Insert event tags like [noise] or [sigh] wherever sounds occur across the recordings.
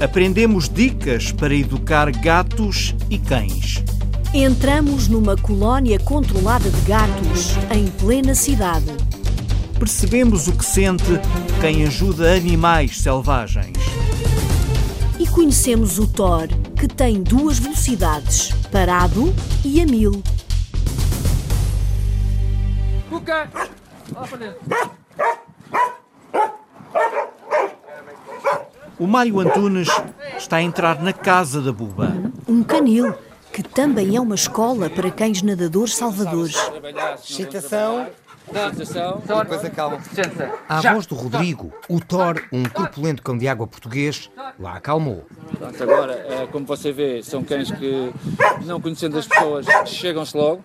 Aprendemos dicas para educar gatos e cães. Entramos numa colónia controlada de gatos em plena cidade. Percebemos o que sente quem ajuda animais selvagens. E conhecemos o Thor, que tem duas velocidades, parado e a mil. Cuca! Lá para dentro. O Mário Antunes está a entrar na casa da Buba. Um canil, que também é uma escola para cães nadadores salvadores. Excitação. Depois acalma. À voz do Rodrigo, o Thor, um corpulento cão de água português, lá acalmou. Pronto, agora, eh, como você vê, são cães que, não conhecendo as pessoas, chegam-se logo.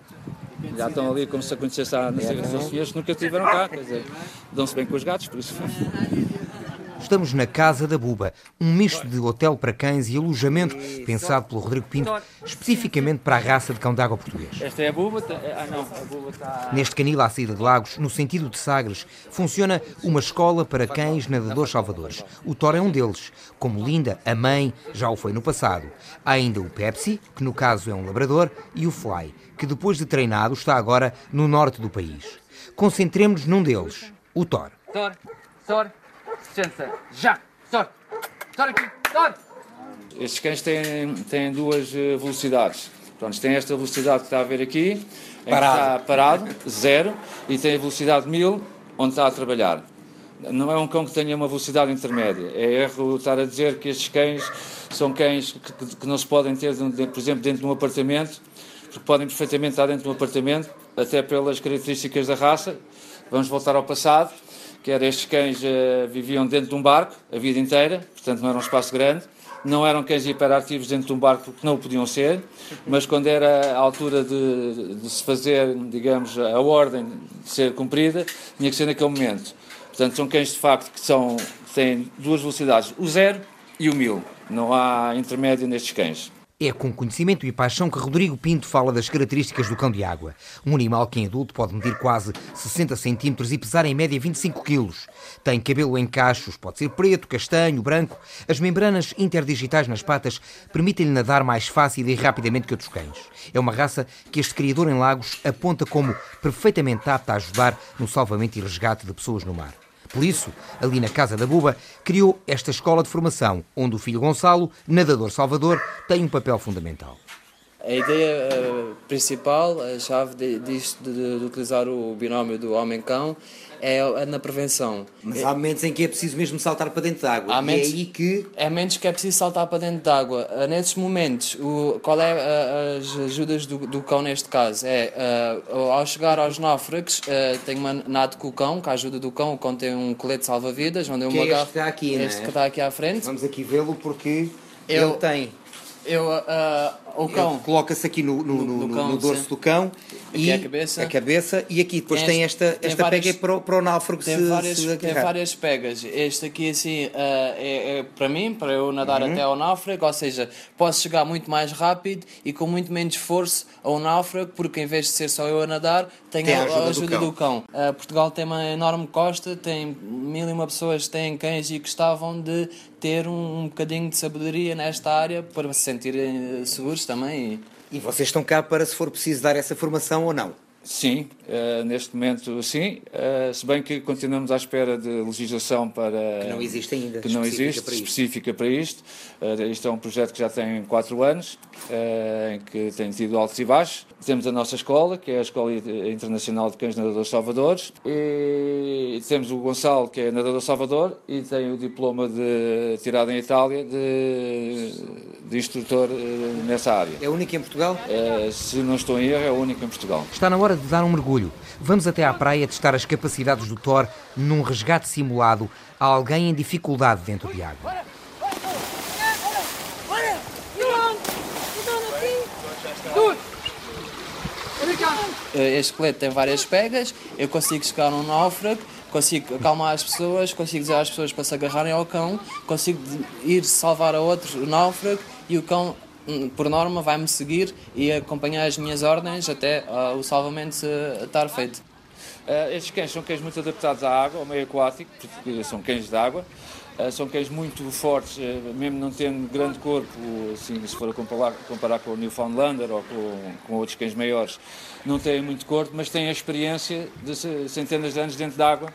Já estão ali como se a conhecesse há não sei quantos senhores nunca estiveram cá, quer dizer, dão-se bem com os gatos, por isso. Estamos na Casa da Buba, um misto de hotel para cães e alojamento pensado pelo Rodrigo Pinto, especificamente para a raça de cão de água português. Esta é a buba, tá- ah não, a buba está. Neste canil à saída de Lagos, no sentido de Sagres, funciona uma escola para cães nadadores salvadores. O Thor é um deles. Como Linda, a mãe, já o foi no passado. Há ainda o Pepsi, que no caso é um labrador, e o Fly, que depois de treinado está agora no norte do país. Concentremos-nos num deles, o Thor. Thor, Thor, senta. Já. Thor, Thor aqui, Thor. Estes cães têm, têm duas eh, velocidades. Pronto, tem esta velocidade que está a ver aqui, em que Parado. está parado, zero, e tem a velocidade 1000, onde está a trabalhar. Não é um cão que tenha uma velocidade intermédia. É erro estar a dizer que estes cães são cães que, que- que não se podem ter, por exemplo, dentro de um apartamento, porque podem perfeitamente estar dentro de um apartamento, até pelas características da raça. Vamos voltar ao passado, que era estes cães eh, viviam dentro de um barco a vida inteira, portanto não era um espaço grande. Não eram cães hiperativos dentro de um barco porque não o podiam ser, mas quando era a altura de, de se fazer, digamos, a ordem de ser cumprida, tinha que ser naquele momento. Portanto, são cães de facto que são, têm duas velocidades, o zero e o mil. Não há intermédio nestes cães. É com conhecimento e paixão que Rodrigo Pinto fala das características do cão de água. Um animal que em adulto pode medir quase 60 centímetros e pesar em média 25 quilos. Tem cabelo em cachos, pode ser preto, castanho, branco. As membranas interdigitais nas patas permitem-lhe nadar mais fácil e rapidamente que outros cães. É uma raça que este criador em Lagos aponta como perfeitamente apta a ajudar no salvamento e resgate de pessoas no mar. Por isso, ali na Casa da Buba, criou esta escola de formação, onde o filho Gonçalo, nadador salvador, tem um papel fundamental. A ideia eh, principal, a chave de- disto de, de utilizar o binómio do homem-cão é, na prevenção. Mas há momentos em que é preciso mesmo saltar para dentro de água. Há e é momentos- aí que É menos que é preciso saltar para dentro de água. Ah, Nesses momentos, o, qual é ah, as ajudas do, do cão neste caso? É, ao chegar aos náufragos, ah, tem uma nado com o cão, com a ajuda do cão, o cão tem um colete salva-vidas, onde é este agarro- que está aqui, não é? Este que está aqui à frente. vamos aqui vê-lo porque Eu- ele tem. Eu, ah, cão, coloca-se aqui no, no, No- no- cão, dorso sim. do cão Aqui e a cabeça. a cabeça, e aqui depois Tem tem, esta, esta várias- pega para o, para o náufrago Tem, se, várias, se tem várias pegas. Este aqui, assim, ah, é, é para mim, para eu nadar Uhum. até ao náufrago, ou seja, posso chegar muito mais rápido e com muito menos esforço ao náufrago, porque em vez de ser só eu a nadar, tenho Tem a, a a ajuda ajuda, do do cão. Ah, Portugal tem uma enorme costa, tem mil e uma pessoas que têm cães e gostavam de ter um, um bocadinho de sabedoria nesta área para se sentirem eh, seguros também. E vocês estão cá para, se for preciso, dar essa formação ou não? Sim, eh, neste momento sim, eh, se bem que continuamos à espera de legislação para... Que não existe ainda, Que não específica existe, para isto. específica para isto. Eh, isto é um projeto que já tem quatro anos, em que tem tido altos e baixos. Temos a nossa escola, que é a Escola Internacional de Cães Nadadores Salvadores, e temos o Gonçalo, que é nadador Salvador, e tem o diploma de, tirado em Itália de, de instrutor nessa área. É único em Portugal? Se não estou em erro, é o único em Portugal. Está na hora de dar um mergulho. Vamos até à praia testar as capacidades do Thor num resgate simulado a alguém em dificuldade dentro de água. Eh, Este colete tem várias pegas, eu consigo chegar num náufrago, consigo acalmar as pessoas, consigo dizer às pessoas para se agarrarem ao cão, consigo ir salvar a outro náufrago e o cão, por norma, vai-me seguir e acompanhar as minhas ordens até ah, o salvamento se- estar feito. Eh, estes cães são cães muito adaptados à água, ao meio aquático, porque são cães de água. Uh, são cães muito fortes, uh, mesmo não tendo grande corpo, assim, se for comparar, comparar com o Newfoundlander ou com, com, outros cães maiores, não têm muito corpo, mas têm a experiência de centenas de anos dentro d'água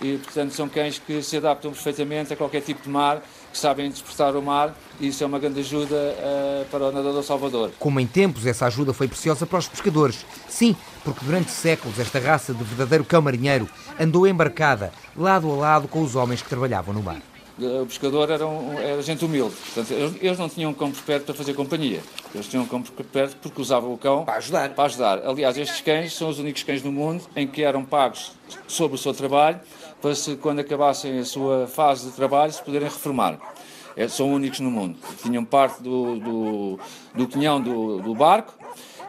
e, portanto, são cães que se adaptam perfeitamente a qualquer tipo de mar, que sabem interpretar o mar e isso é uma grande ajuda uh, para o nadador Salvador. Como em tempos essa ajuda foi preciosa para os pescadores. Sim, porque durante séculos esta raça de verdadeiro cão marinheiro andou embarcada lado a lado com os homens que trabalhavam no mar. O pescador era, um, era gente humilde, portanto, eles, eles não tinham um cão por perto para fazer companhia, eles tinham um cão por perto porque usavam o cão para ajudar. para ajudar. Aliás, estes cães são os únicos cães no mundo em que eram pagos sobre o seu trabalho para se, quando acabassem a sua fase de trabalho, se poderem reformar. É, são únicos no mundo. Tinham parte do, do, do quinhão do, do barco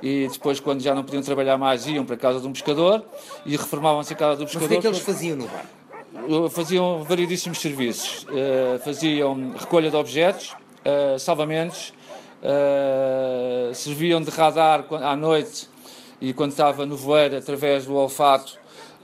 e depois, quando já não podiam trabalhar mais, iam para a casa de um pescador e reformavam-se a casa do pescador. Mas o que é que eles faziam no barco? Faziam variedíssimos serviços. Uh, faziam recolha de objetos, uh, salvamentos, uh, serviam de radar à noite e quando estava no voeiro, através do olfato,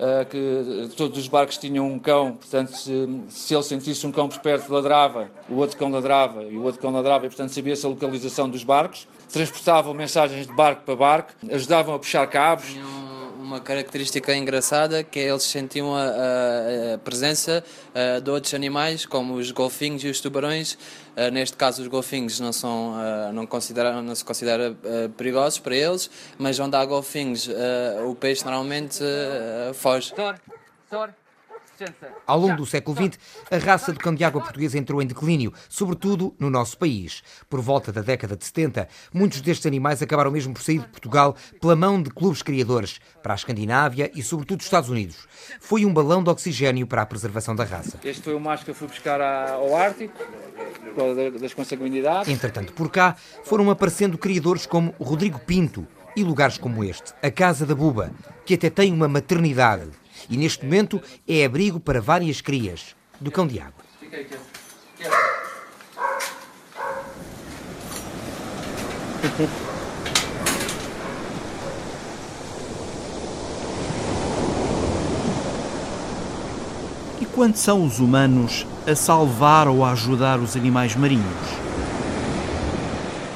uh, que todos os barcos tinham um cão, portanto, se, se ele sentisse um cão por perto, ladrava, o outro cão ladrava e o outro cão ladrava, e portanto sabia-se a localização dos barcos. Transportavam mensagens de barco para barco, ajudavam a puxar cabos uma característica engraçada que é eles sentiam a, a, a presença a, de outros animais, como os golfinhos e os tubarões. neste caso, os golfinhos não, são, não, considera, não se considera perigosos para eles, mas onde há golfinhos, o peixe normalmente foge. Ao longo do século XX, a raça de cão de água portuguesa entrou em declínio, sobretudo no nosso país. Por volta da década de 70, muitos destes animais acabaram mesmo por sair de Portugal pela mão de clubes criadores, para a Escandinávia e sobretudo os Estados Unidos. Foi um balão de oxigênio para a preservação da raça. Este foi o macho que eu fui buscar ao Ártico, das consanguinidades. Entretanto, por cá, foram aparecendo criadores como Rodrigo Pinto e lugares como este, a Casa da Buba, que até tem uma maternidade e neste momento é abrigo para várias crias do cão de água. E quanto são os humanos a salvar ou a ajudar os animais marinhos?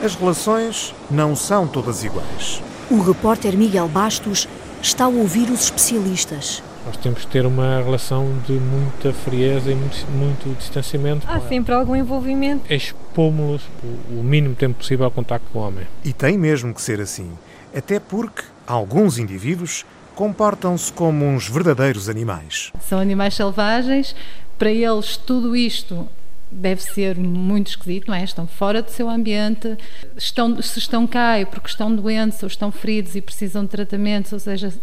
As relações não são todas iguais. O repórter Miguel Bastos está a ouvir os especialistas. Nós temos que ter uma relação de muita frieza e muito, muito distanciamento. Há sempre algum envolvimento. Expomos-los o, o mínimo tempo possível ao contacto com o homem. E tem mesmo que ser assim. Até porque alguns indivíduos comportam-se como uns verdadeiros animais. São animais selvagens. Para eles, tudo isto deve ser muito esquisito, não é? Estão fora do seu ambiente, estão, se estão cá é porque estão doentes ou estão feridos e precisam de tratamentos, ou seja,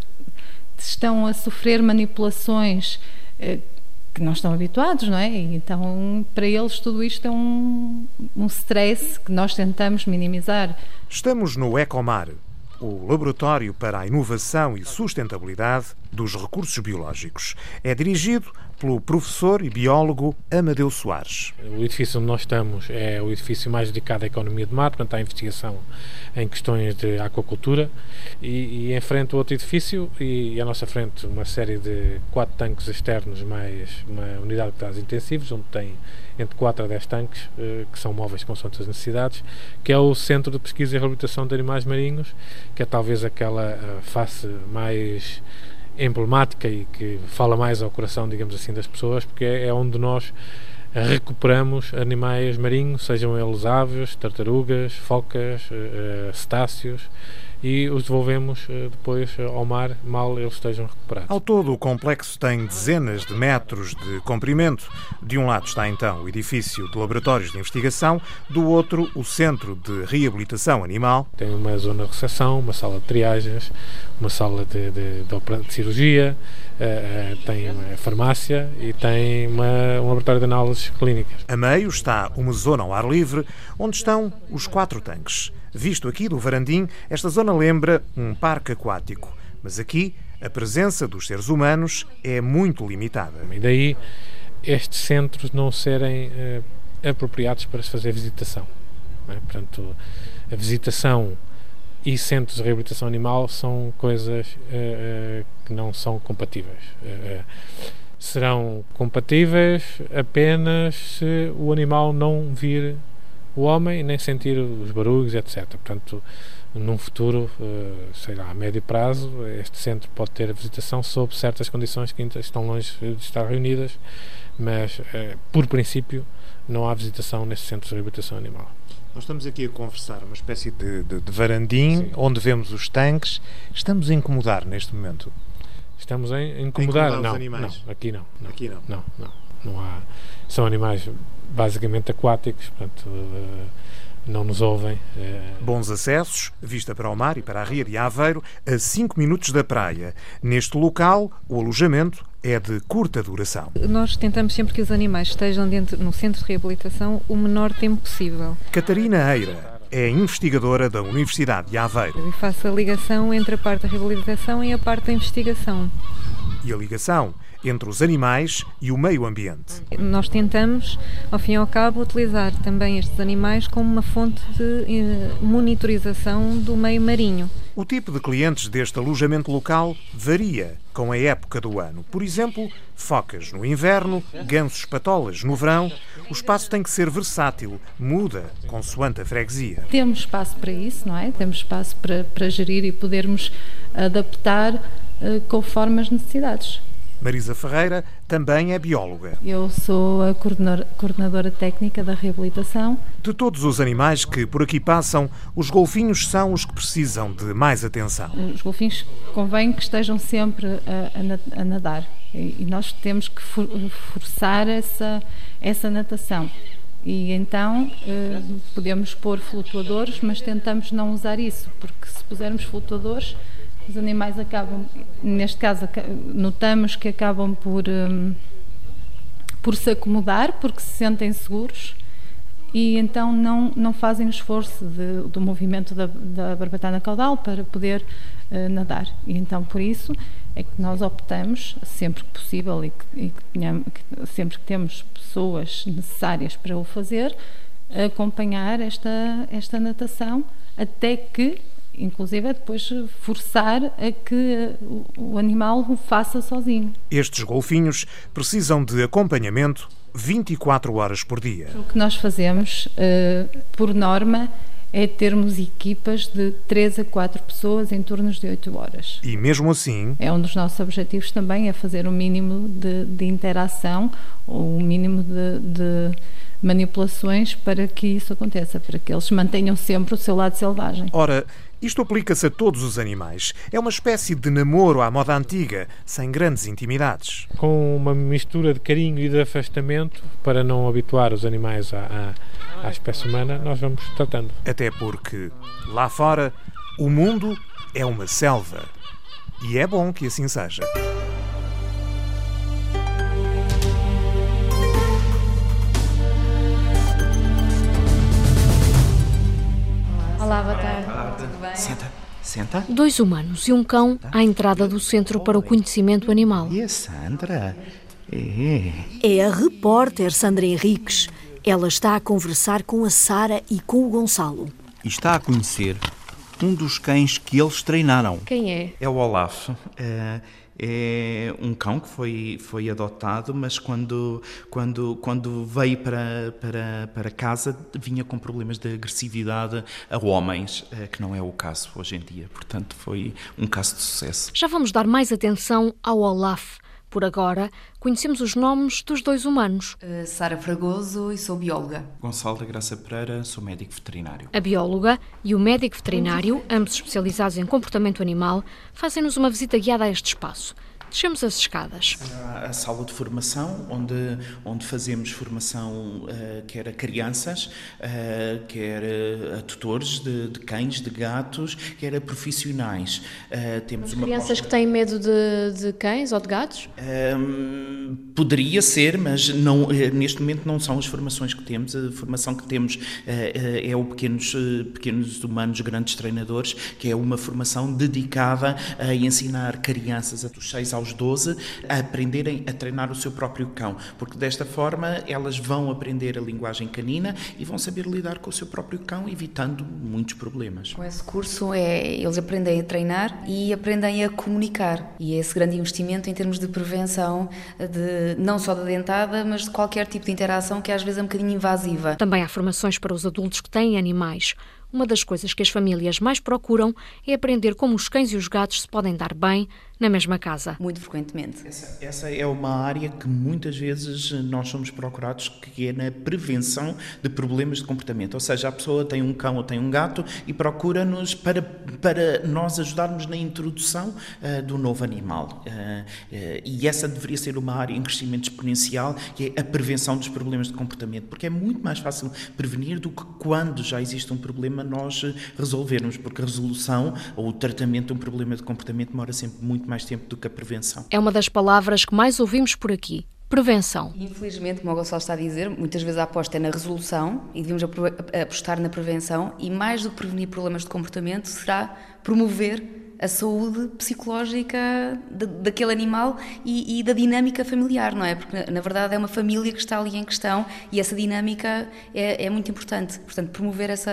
estão a sofrer manipulações eh, que não estão habituados, não é? Então, para eles, tudo isto é um, um stress que nós tentamos minimizar. Estamos no Ecomar, o Laboratório para a Inovação e Sustentabilidade dos Recursos Biológicos. É dirigido pelo professor e biólogo Amadeu Soares. O edifício onde nós estamos é o edifício mais dedicado à economia de mar, portanto, à investigação em questões de aquacultura, e, e em frente outro edifício, e, e à nossa frente uma série de quatro tanques externos, mais uma unidade de cuidados intensivos, onde tem entre 4 a 10 tanques, eh, que são móveis com as necessidades, que é o Centro de Pesquisa e Reabilitação de Animais Marinhos, que é talvez aquela eh, face mais emblemática e que fala mais ao coração, digamos assim, das pessoas, porque é, é onde nós recuperamos animais marinhos, sejam eles aves, tartarugas, focas, uh, cetáceos, e os devolvemos uh, depois ao mar, mal eles estejam recuperados. Ao todo, o complexo tem dezenas de metros de comprimento. De um lado está então o edifício de laboratórios de investigação, do outro, o centro de reabilitação animal. Tem uma zona de recepção, uma sala de triagens, uma sala de, de, de, de cirurgia, uh, tem uma farmácia e tem uma, um laboratório de análises clínicas. A meio está uma zona ao ar livre, onde estão os quatro tanques. Visto aqui do Varandim, esta zona lembra um parque aquático, mas aqui a presença dos seres humanos é muito limitada. E daí estes centros não serem uh, apropriados para se fazer visitação. É? Portanto, a visitação e centros de reabilitação animal são coisas uh, uh, que não são compatíveis. Uh, serão compatíveis apenas se o animal não vir o homem nem sentir os barulhos, etc. Portanto, num futuro, eh, sei lá, a médio prazo, este centro pode ter visitação sob certas condições que ainda estão longe de estar reunidas, mas, eh, por princípio, não há visitação neste centro de reabilitação animal. Nós estamos aqui a conversar, uma espécie de, de, de varandim, Sim. onde vemos os tanques. Estamos a incomodar neste momento. Estamos a incomodar? A incomodar não, animais? não, aqui não, não. Aqui não. Não, não. Não há. São animais basicamente aquáticos, portanto uh, não nos ouvem. Uh... Bons acessos, vista para o mar e para a Ria de Aveiro, a 5 minutos da praia. Neste local, o alojamento é de curta duração. Nós tentamos sempre que os animais estejam dentro no centro de reabilitação o menor tempo possível. Catarina Eira é investigadora da Universidade de Aveiro. E faço a ligação entre a parte da reabilitação e a parte da investigação. E a ligação entre os animais e o meio ambiente. Nós tentamos, ao fim e ao cabo, utilizar também estes animais como uma fonte de eh, monitorização do meio marinho. O tipo de clientes deste alojamento local varia com a época do ano. Por exemplo, focas no inverno, gansos patolas no verão. O espaço tem que ser versátil, muda consoante a freguesia. Temos espaço para isso, não é? Temos espaço para, para gerir e podermos adaptar uh, conforme as necessidades. Marisa Ferreira também é bióloga. Eu sou a coordenadora técnica da reabilitação. De todos os animais que por aqui passam, os golfinhos são os que precisam de mais atenção. Os golfinhos convém que estejam sempre a, a nadar e nós temos que forçar essa, essa natação. E então eh, podemos pôr flutuadores, mas tentamos não usar isso, porque se pusermos flutuadores os animais acabam, neste caso, notamos que acabam por, um, por se acomodar porque se sentem seguros e então não, não fazem esforço de, do movimento da, da barbatana caudal para poder uh, nadar. E então, por isso, é que nós optamos, sempre que possível e, que, e que que, sempre que temos pessoas necessárias para o fazer, acompanhar esta, esta natação até que inclusive é depois forçar a que o animal o faça sozinho. Estes golfinhos precisam de acompanhamento 24 horas por dia. O que nós fazemos, eh, por norma, é termos equipas de 3 a 4 pessoas em turnos de 8 horas. E mesmo assim. É um dos nossos objetivos também, é fazer o mínimo de, de interação, o mínimo de, de manipulações para que isso aconteça, para que eles mantenham sempre o seu lado selvagem. Ora, isto aplica-se a todos os animais. É uma espécie de namoro à moda antiga, sem grandes intimidades. Com uma mistura de carinho e de afastamento, para não habituar os animais à, à, à espécie humana, nós vamos tratando. Até porque, lá fora, o mundo é uma selva. E é bom que assim seja. Olá, boa tarde. Senta. Senta. Dois humanos e um cão à entrada do Centro para o Conhecimento Animal. E a Sandra? É. É a repórter Sandra Henriques. Ela está a conversar com a Sara e com o Gonçalo. E está a conhecer um dos cães que eles treinaram. Quem é? É o Olaf. É é um cão que foi, foi adotado, mas quando, quando, quando veio para, para, para casa vinha com problemas de agressividade a homens, eh, que não é o caso hoje em dia. Portanto, foi um caso de sucesso. Já vamos dar mais atenção ao Olaf. Por agora, conhecemos os nomes dos dois humanos. Uh, Sara Fragoso e sou bióloga. Gonçalo da Graça Pereira, sou médico veterinário. A bióloga e o médico veterinário, ambos especializados em comportamento animal, fazem-nos uma visita guiada a este espaço. Descemos as escadas. A, a sala de formação, onde, onde fazemos formação uh, quer a crianças, uh, quer a tutores de, de, cães, de gatos, quer a profissionais. Uh, temos uma crianças que têm medo de, de, cães ou de gatos? Um, poderia ser, mas não, neste momento não são as formações que temos. A formação que temos é o Pequenos, pequenos Humanos Grandes Treinadores, que é uma formação dedicada a ensinar crianças dos 6 aos aos 12 a aprenderem a treinar o seu próprio cão, porque desta forma elas vão aprender a linguagem canina e vão saber lidar com o seu próprio cão, evitando muitos problemas. Com esse curso é eles aprendem a treinar e aprendem a comunicar e é esse grande investimento em termos de prevenção de não só da dentada, mas de qualquer tipo de interação que às vezes é um bocadinho invasiva. Também há formações para os adultos que têm animais. Uma das coisas que as famílias mais procuram é aprender como os cães e os gatos se podem dar bem na mesma casa. Muito frequentemente. Essa, essa, é uma área que muitas vezes nós somos procurados, que é na prevenção de problemas de comportamento. Ou seja, a pessoa tem um cão ou tem um gato e procura-nos para, para nós ajudarmos na introdução uh, do novo animal. Uh, uh, e essa deveria ser uma área em crescimento exponencial, que é a prevenção dos problemas de comportamento, porque é muito mais fácil prevenir do que quando já existe um problema nós resolvermos, porque a resolução ou o tratamento de um problema de comportamento demora sempre muito mais tempo do que a prevenção. É uma das palavras que mais ouvimos por aqui. Prevenção. Infelizmente, como o Gonçalo está a dizer, muitas vezes a aposta é na resolução e devemos apostar na prevenção e mais do que prevenir problemas de comportamento será promover a saúde psicológica de, daquele animal e, e, da dinâmica familiar, não é? Porque na verdade é uma família que está ali em questão e essa dinâmica é, é muito importante. Portanto, promover essa,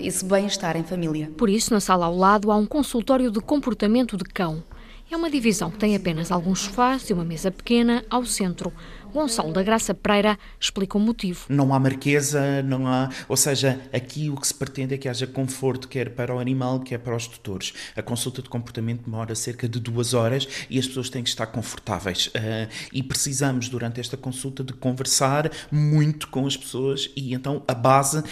esse bem-estar em família. Por isso, na sala ao lado há um consultório de comportamento de cão. É uma divisão que tem apenas alguns sofás e uma mesa pequena ao centro. Gonçalo da Graça Pereira explica o motivo. Não há marquesa, não há. Ou seja, aqui o que se pretende é que haja conforto, quer para o animal, quer para os tutores. A consulta de comportamento demora cerca de duas horas e as pessoas têm que estar confortáveis. Uh, e precisamos, durante esta consulta, de conversar muito com as pessoas e então a base uh,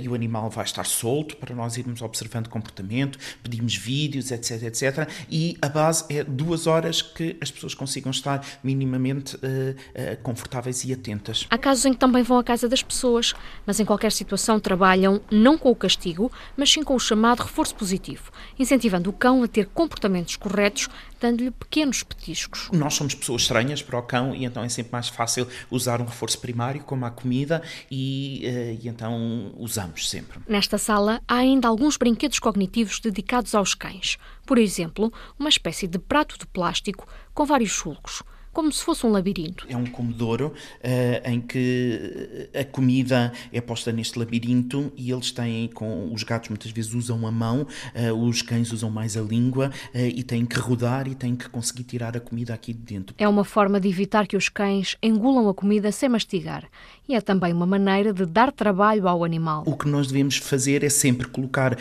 e o animal vai estar solto para nós irmos observando comportamento, pedimos vídeos, etc, etc. E a base é duas horas que as pessoas consigam estar minimamente uh, confortáveis e atentas. Há casos em que também vão à casa das pessoas, mas em qualquer situação trabalham não com o castigo, mas sim com o chamado reforço positivo, incentivando o cão a ter comportamentos corretos, dando-lhe pequenos petiscos. Nós somos pessoas estranhas para o cão e então é sempre mais fácil usar um reforço primário, como a comida, e, eh, e então usamos sempre. Nesta sala há ainda alguns brinquedos cognitivos dedicados aos cães. Por exemplo, uma espécie de prato de plástico com vários sulcos como se fosse um labirinto. É um comedouro uh, em que a comida é posta neste labirinto e eles têm, com os gatos muitas vezes usam a mão, uh, os cães usam mais a língua uh, e têm que rodar e têm que conseguir tirar a comida aqui de dentro. É uma forma de evitar que os cães engulam a comida sem mastigar e é também uma maneira de dar trabalho ao animal. O que nós devemos fazer é sempre colocar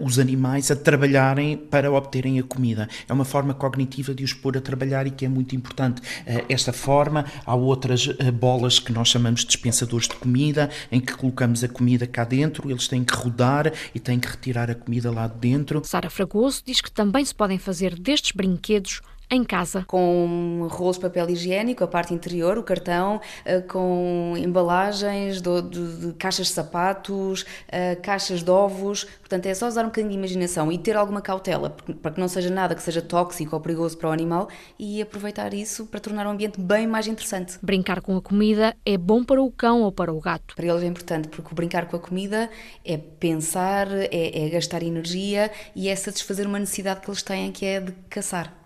os animais a trabalharem para obterem a comida. É uma forma cognitiva de os pôr a trabalhar e que é muito importante eh, esta forma. Há outras eh, bolas que nós chamamos de dispensadores de comida, em que colocamos a comida cá dentro, eles têm que rodar e têm que retirar a comida lá de dentro. Sara Fragoso diz que também se podem fazer destes brinquedos em casa. Com rolos de papel higiênico, a parte interior, o cartão, eh, com embalagens de, de, de caixas de sapatos, eh, caixas de ovos. Portanto, é só usar um bocadinho de imaginação e ter alguma cautela, para que não seja nada que seja tóxico ou perigoso para o animal e aproveitar isso para tornar o ambiente bem mais interessante. Brincar com a comida é bom para o cão ou para o gato? Para eles é importante, porque brincar com a comida é pensar, é, é gastar energia e é satisfazer uma necessidade que eles têm, que é de caçar.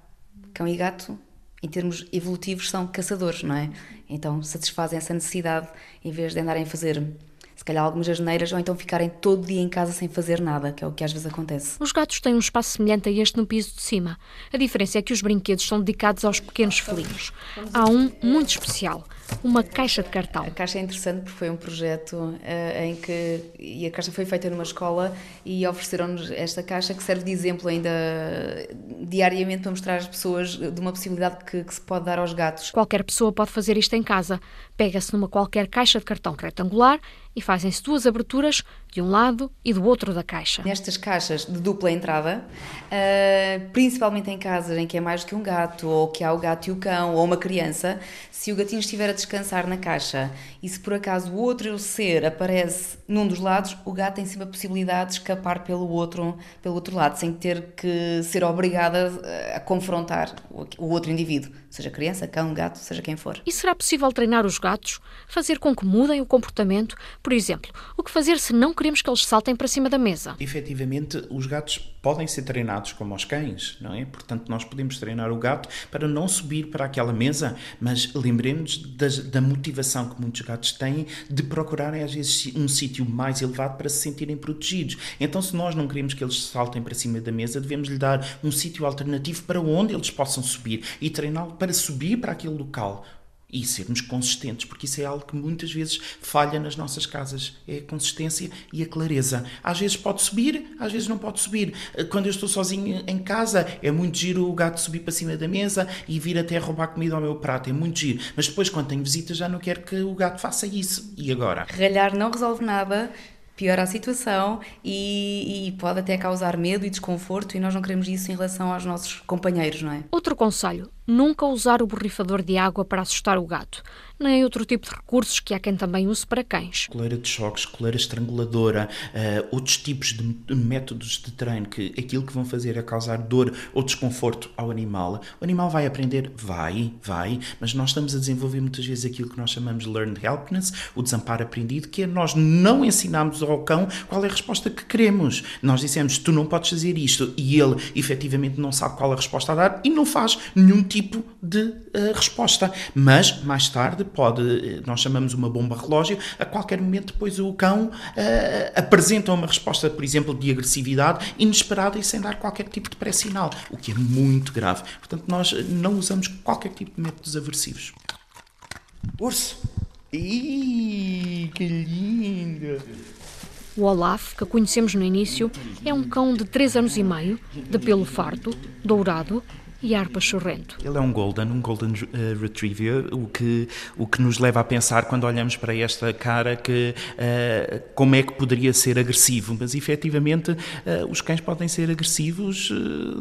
Cão e gato, em termos evolutivos, são caçadores, não é? Então satisfazem essa necessidade em vez de andarem a fazer se calhar algumas asneiras, ou então ficarem todo dia em casa sem fazer nada, que é o que às vezes acontece. Os gatos têm um espaço semelhante a este no piso de cima. A diferença é que os brinquedos são dedicados aos pequenos felinos. Há um muito especial, uma caixa de cartão. A caixa é interessante porque foi um projeto uh, em que e a caixa foi feita numa escola e ofereceram-nos esta caixa que serve de exemplo ainda diariamente para mostrar às pessoas de uma possibilidade que, que se pode dar aos gatos. Qualquer pessoa pode fazer isto em casa. Pega-se numa qualquer caixa de cartão retangular e fazem-se duas aberturas de um lado e do outro da caixa. Nestas caixas de dupla entrada, uh, principalmente em casas em que é mais do que um gato, ou que há o gato e o cão, ou uma criança, se o gatinho estiver a descansar na caixa e se por acaso o outro ser aparece num dos lados, o gato tem sempre a possibilidade de escapar pelo outro, pelo outro lado, sem ter que ser obrigada a confrontar o outro indivíduo, seja criança, cão, gato, seja quem for. E será possível treinar os gatos? Fazer com que mudem o comportamento? Por exemplo, o que fazer se não queremos que eles saltem para cima da mesa? Efetivamente, os gatos podem ser treinados como os cães, não é? Portanto, nós podemos treinar o gato para não subir para aquela mesa, mas lembremos da motivação que muitos gatos têm de procurarem às vezes um sítio mais elevado para se sentirem protegidos. Então, se nós não queremos que eles saltem para cima da mesa, devemos lhe dar um sítio alternativo para onde eles possam subir e treiná-lo para subir para aquele local e sermos consistentes, porque isso é algo que muitas vezes falha nas nossas casas, é a consistência e a clareza. Às vezes pode subir, às vezes não pode subir. Quando eu estou sozinho em casa, é muito giro o gato subir para cima da mesa e vir até roubar comida ao meu prato, é muito giro. Mas depois, quando tenho visitas, já não quero que o gato faça isso. E agora? Ralhar não resolve nada, piora a situação e, e, pode até causar medo e desconforto e nós não queremos isso em relação aos nossos companheiros, não é? Outro conselho, nunca usar o borrifador de água para assustar o gato nem outro tipo de recursos que há quem também use para cães. Coleira de choques, coleira estranguladora, uh, outros tipos de métodos de treino que aquilo que vão fazer é causar dor ou desconforto ao animal. O animal vai aprender? Vai, vai, mas nós estamos a desenvolver muitas vezes aquilo que nós chamamos de learned helpness, o desamparo aprendido, que é nós não ensinamos ao cão qual é a resposta que queremos. Nós dissemos, tu não podes fazer isto, e ele efetivamente não sabe qual é a resposta a dar e não faz nenhum tipo de uh, resposta. Mas, mais tarde, pode, nós chamamos uma bomba relógio, a qualquer momento depois o cão uh, apresenta uma resposta, por exemplo, de agressividade inesperada e sem dar qualquer tipo de pré-sinal, o que é muito grave. Portanto, nós não usamos qualquer tipo de métodos aversivos. Urso! Ih, que lindo! O Olaf, que conhecemos no início, é um cão de 3 anos e meio, de pelo farto, dourado e Arpa Chorrento. Ele é um Golden, um Golden uh, Retriever, o que, o que nos leva a pensar quando olhamos para esta cara que uh, como é que poderia ser agressivo, mas efetivamente uh, os cães podem ser agressivos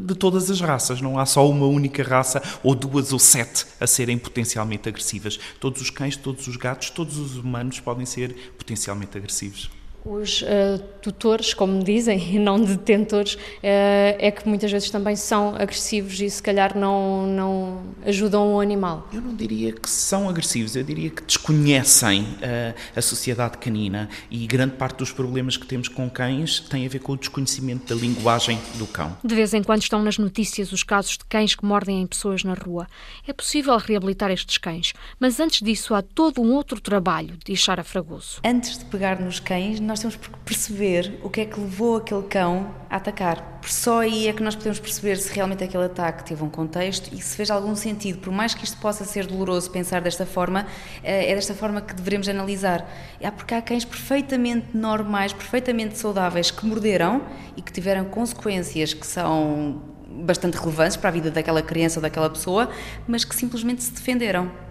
de todas as raças, não há só uma única raça ou duas ou sete a serem potencialmente agressivas. Todos os cães, todos os gatos, todos os humanos podem ser potencialmente agressivos. Os uh, tutores, como dizem, [laughs] e não detentores, uh, é que muitas vezes também são agressivos e se calhar não, não ajudam o animal. Eu não diria que são agressivos, eu diria que desconhecem uh, a sociedade canina e grande parte dos problemas que temos com cães tem a ver com o desconhecimento da linguagem do cão. De vez em quando estão nas notícias os casos de cães que mordem em pessoas na rua. É possível reabilitar estes cães, mas antes disso há todo um outro trabalho, diz Sara Fragoso. Antes de pegar nos cães, nós nós temos que perceber o que é que levou aquele cão a atacar. Só aí é que nós podemos perceber se realmente aquele ataque teve um contexto e se fez algum sentido. Por mais que isto possa ser doloroso pensar desta forma, eh, é desta forma que devemos analisar. É porque há cães perfeitamente normais, perfeitamente saudáveis que morderam e que tiveram consequências que são bastante relevantes para a vida daquela criança ou daquela pessoa, mas que simplesmente se defenderam.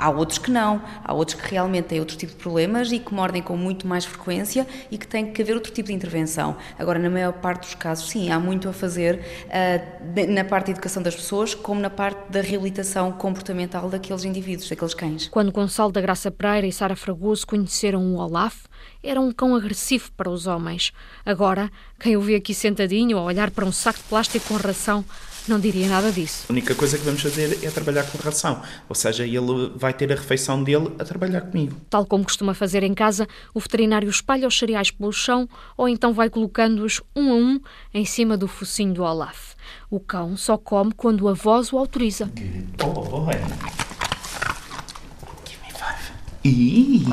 Há outros que não, há outros que realmente têm outro tipo de problemas e que mordem com muito mais frequência e que tem que haver outro tipo de intervenção. Agora, na maior parte dos casos, sim, há muito a fazer uh, na parte da educação das pessoas, como na parte da reabilitação comportamental daqueles indivíduos, daqueles cães. Quando Gonçalo da Graça Pereira e Sara Fragoso conheceram o Olaf, era um cão agressivo para os homens. Agora, quem o vê aqui sentadinho a olhar para um saco de plástico com ração não diria nada disso. A única coisa que vamos fazer é trabalhar com ração, ou seja, ele vai ter a refeição dele a trabalhar comigo. Tal como costuma fazer em casa, o veterinário espalha os cereais pelo chão ou então vai colocando-os um a um em cima do focinho do Olaf. O cão só come quando a voz o autoriza. Good boy. Give me five. Ih,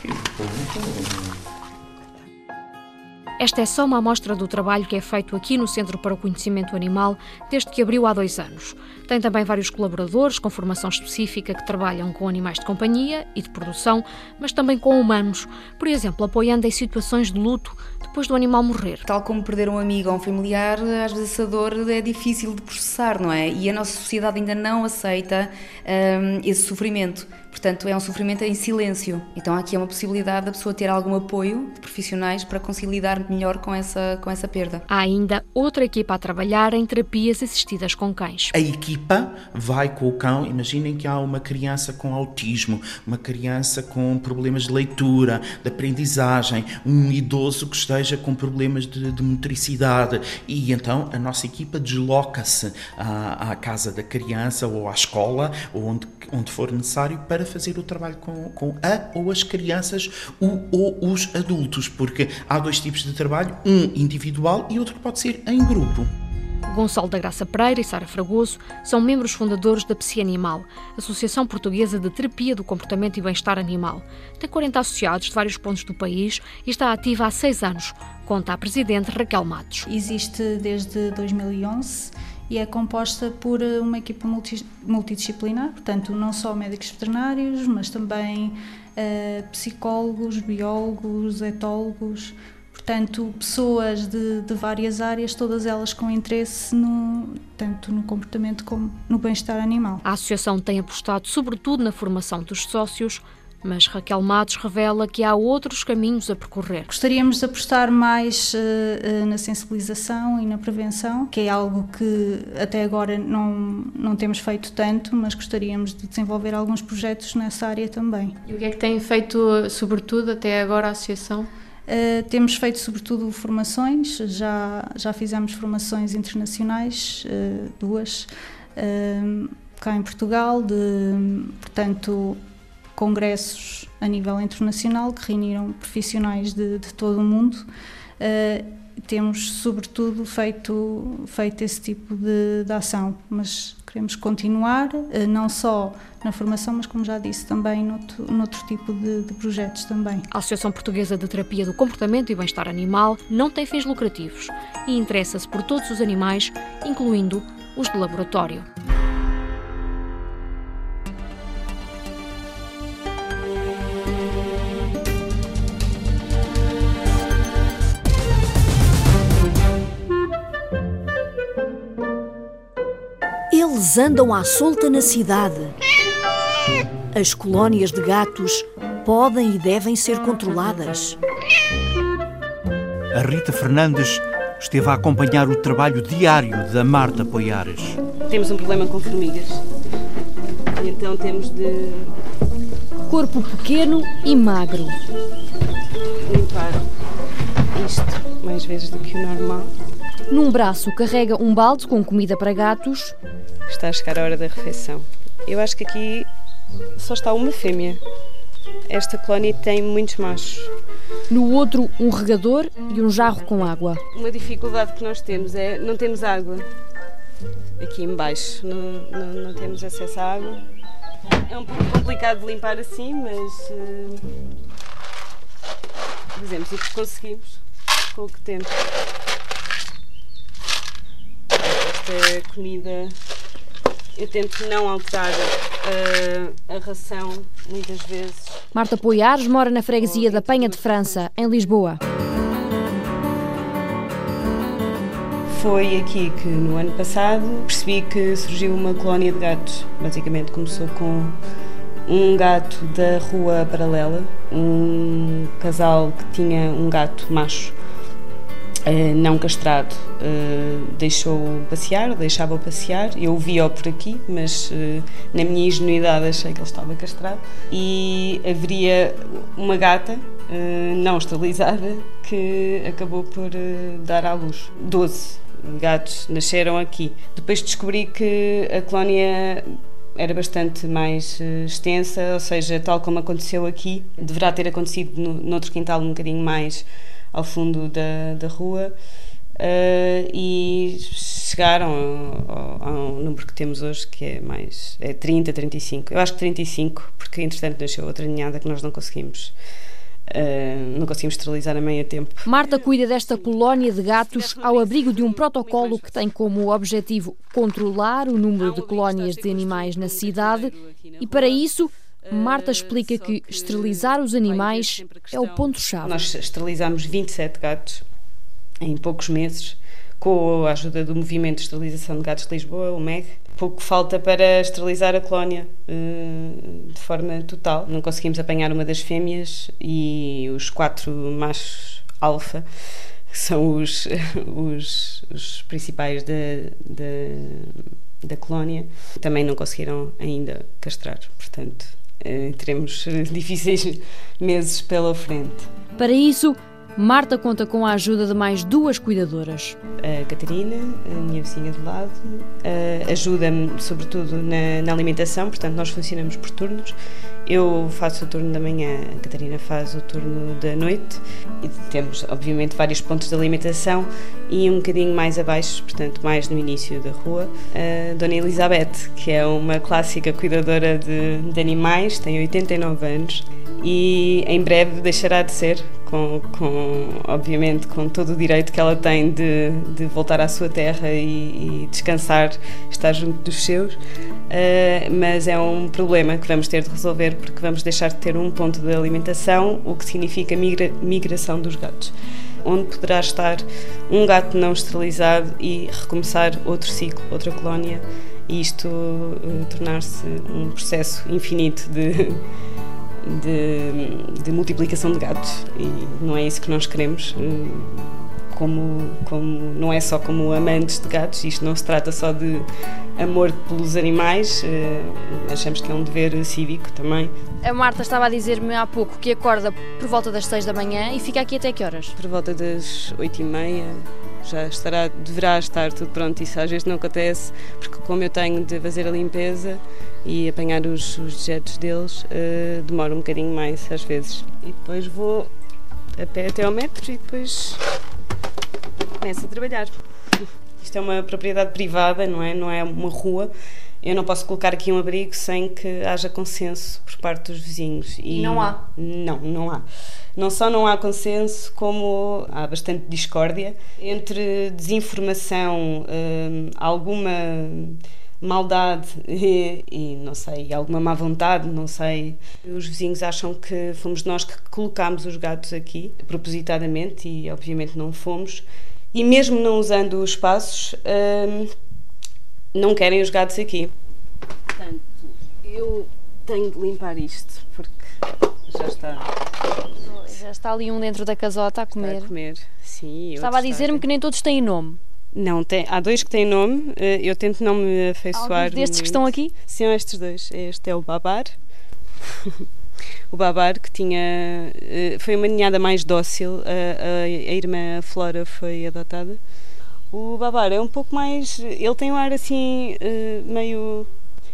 que bom. Esta é só uma amostra do trabalho que é feito aqui no Centro para o Conhecimento Animal desde que abriu há dois anos. Tem também vários colaboradores com formação específica que trabalham com animais de companhia e de produção, mas também com humanos, por exemplo, apoiando em situações de luto depois do animal morrer. Tal como perder um amigo ou um familiar, às vezes essa dor é difícil de processar, não é? E a nossa sociedade ainda não aceita hum, esse sofrimento. Portanto, é um sofrimento em silêncio. Então, aqui é uma possibilidade da pessoa ter algum apoio de profissionais para conseguir lidar melhor com essa, com essa perda. Há ainda outra equipa a trabalhar em terapias assistidas com cães. A equipa vai com o cão. Imaginem que há uma criança com autismo, uma criança com problemas de leitura, de aprendizagem, um idoso que esteja com problemas de, de motricidade. E então a nossa equipa desloca-se à, à casa da criança ou à escola ou onde, onde for necessário para fazer o trabalho com, com a ou as crianças ou, ou os adultos, porque há dois tipos de trabalho, um individual e outro que pode ser em grupo. Gonçalo da Graça Pereira e Sara Fragoso são membros fundadores da PSI Animal, Associação Portuguesa de Terapia do Comportamento e Bem-Estar Animal. Tem 40 associados de vários pontos do país e está ativa há seis anos, conta a presidente Raquel Matos. Existe desde 2011 e é composta por eh, uma equipa multidisciplinar, portanto, não só médicos veterinários, mas também uh, psicólogos, biólogos, etólogos, portanto, pessoas de, de, várias áreas, todas elas com interesse no, tanto no comportamento como no bem-estar animal. A associação tem apostado sobretudo na formação dos sócios, mas Raquel Matos revela que há outros caminhos a percorrer. Gostaríamos de apostar mais uh, na sensibilização e na prevenção, que é algo que até agora não, não temos feito tanto, mas gostaríamos de desenvolver alguns projetos nessa área também. E o que é que tem feito, sobretudo, até agora a Associação? Uh, temos feito sobretudo formações, já, já fizemos formações internacionais, uh, duas, uh, cá em Portugal, de, portanto, congressos a nível internacional que reuniram profissionais de, de todo o mundo. Uh, temos, sobretudo, feito, feito esse tipo de, de ação, mas queremos continuar, uh, não só na formação, mas, como já disse, também noutro, noutro tipo de, de projetos também. A Associação Portuguesa de Terapia do Comportamento e Bem-Estar Animal não tem fins lucrativos e interessa-se por todos os animais, incluindo os de laboratório. Eles andam à solta na cidade. As colónias de gatos podem e devem ser controladas. A Rita Fernandes esteve a acompanhar o trabalho diário da Marta Poiares. Temos um problema com formigas. Então temos de. Corpo pequeno e magro. Limpar isto mais vezes do que o normal. Num braço carrega um balde com comida para gatos. Está a chegar a hora da refeição. Eu acho que aqui só está uma fêmea. Esta colónia tem muitos machos. No outro, um regador e um jarro com água. Uma dificuldade que nós temos é não temos água aqui embaixo. Não, não, não temos acesso à água. É um pouco complicado de limpar assim, mas uh, fazemos o que conseguimos com o que temos esta comida eu tento não alterar uh, a ração muitas vezes. Marta Poiares mora na freguesia da Penha de França, em Lisboa. Foi aqui que no ano passado percebi que surgiu uma colónia de gatos. Basicamente começou com um gato da rua paralela, um casal que tinha um gato macho não castrado uh, deixou passear, deixava passear. Eu via-o por aqui, mas uh, na minha ingenuidade achei que ele estava castrado. E haveria uma gata não esterilizada que acabou por dar à luz. Doze gatos nasceram aqui. Depois descobri que a colónia era bastante mais extensa, ou seja, tal como aconteceu aqui, deverá ter acontecido no, noutro quintal um bocadinho mais ao fundo da, da rua uh, e chegaram ao, ao, número que temos hoje, que é mais é 30, 35. Eu acho que 35, porque entretanto nasceu outra ninhada que nós não conseguimos. Uh, não conseguimos esterilizar a meio tempo. Marta cuida desta colónia de gatos ao abrigo de um protocolo que tem como objetivo controlar o número de colónias de animais na cidade e, para isso, Marta explica que esterilizar os animais é o ponto-chave. Nós esterilizamos 27 gatos em poucos meses, com a ajuda do Movimento de Esterilização de Gatos de Lisboa, o MEG. Pouco falta para esterilizar a colónia uh, de forma total. Não conseguimos apanhar uma das fêmeas e os quatro machos alfa que são os, [laughs] os, os principais da, da, da colónia, também não conseguiram ainda castrar. Portanto, teremos [laughs] difíceis meses pela frente. Para isso, Marta conta com a ajuda de mais duas cuidadoras. A Catarina, a minha vizinha do lado, ajuda-me sobretudo na, na, alimentação, portanto nós funcionamos por turnos. Eu faço o turno da manhã, a Catarina faz o turno da noite. E temos obviamente vários pontos de alimentação e um bocadinho mais abaixo, portanto mais no início da rua, a Dona Elizabeth, que é uma clássica cuidadora de, de animais, tem 89 anos e em breve deixará de ser, com, com, obviamente com todo o direito que ela tem de, de voltar à sua terra e, e descansar, estar junto dos seus, uh, mas é um problema que vamos ter de resolver porque vamos deixar de ter um ponto de alimentação, o que significa migra, migração dos gatos onde poderá estar um gato não esterilizado e recomeçar outro ciclo, outra colónia, e isto uh, tornar-se um processo infinito de de, de, multiplicação de gatos e não é isso que nós queremos. Eh, como, como não é só como amantes de gatos, isto não se trata só de amor pelos animais, eh, achamos que é um dever cívico também. A Marta estava a dizer-me há pouco que acorda por volta das 6 da manhã e fica aqui até que horas? Por volta das 8 e meia já estará, deverá estar tudo pronto. Isso às vezes não acontece, porque como eu tenho de fazer a limpeza e apanhar os, os dejetos deles, uh, demora um bocadinho mais às vezes. E depois vou a pé até ao metro e depois começo a trabalhar. Isto é uma propriedade privada, não é? Não é uma rua. Eu não posso colocar aqui um abrigo sem que haja consenso por parte dos vizinhos. E, e não há? Não, não há. Não só não há consenso, como há bastante discórdia entre desinformação, hum, alguma maldade e, e, não sei, alguma má vontade, não sei. Os vizinhos acham que fomos nós que colocámos os gatos aqui, propositadamente, e obviamente não fomos. E mesmo não usando os espaços, hum, não querem os gatos aqui. Portanto, eu tenho de limpar isto, porque já está. Já está ali um dentro da casota a comer. Está a comer, sim. Estava a dizer-me que nem todos têm nome. Não, tem, há dois que têm nome, eh, eu tento não me afeiçoar. Alguns destes muito. que estão aqui? São estes dois. Este é o Babar. [laughs] o Babar, que tinha. Eh, foi uma ninhada mais dócil, a, a, a irmã Flora foi adotada. O Babar é um pouco mais. Ele tem um ar assim, eh, meio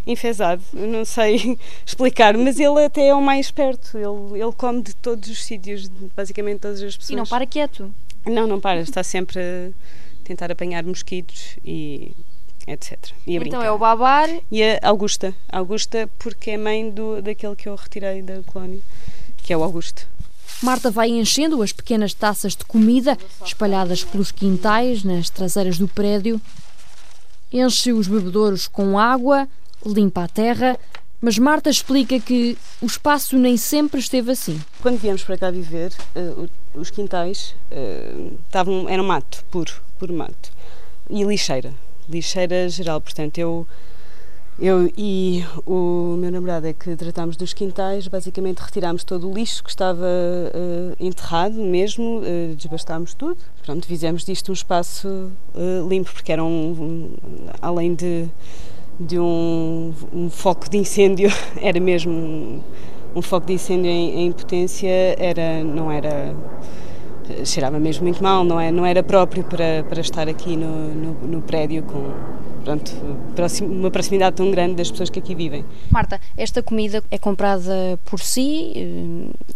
enfesado, não sei [laughs] explicar, mas ele até é o mais esperto. Ele, ele come de todos os sítios, basicamente todas as pessoas. E não para quieto? Não, não para, está sempre a tentar apanhar mosquitos e etc. E então brincar. é o Babar. E a Augusta. Augusta, porque é mãe do, daquele que eu retirei da colónia, que é o Augusto. Marta vai enchendo as pequenas taças de comida espalhadas pelos quintais, nas traseiras do prédio. Enche os bebedouros com água, limpa a terra, mas Marta explica que o espaço nem sempre esteve assim. Quando viemos para cá viver, uh, os quintais uh, estavam, eram mato, puro, puro mato. E lixeira, lixeira geral. Portanto, eu, eu e o meu namorado é que tratámos dos quintais, basicamente retirámos todo o lixo que estava uh, enterrado mesmo, uh, desbastámos tudo. Pronto, fizemos disto um espaço uh, limpo, porque era um, um além de, de um, um, foco de incêndio, [laughs] era mesmo um, um foco de incêndio em, em potência, era, não era cheirava mesmo muito mal, não, é, não era próprio para, para estar aqui no, no, no prédio com pronto, uma proximidade tão grande das pessoas que aqui vivem. Marta, esta comida é comprada por si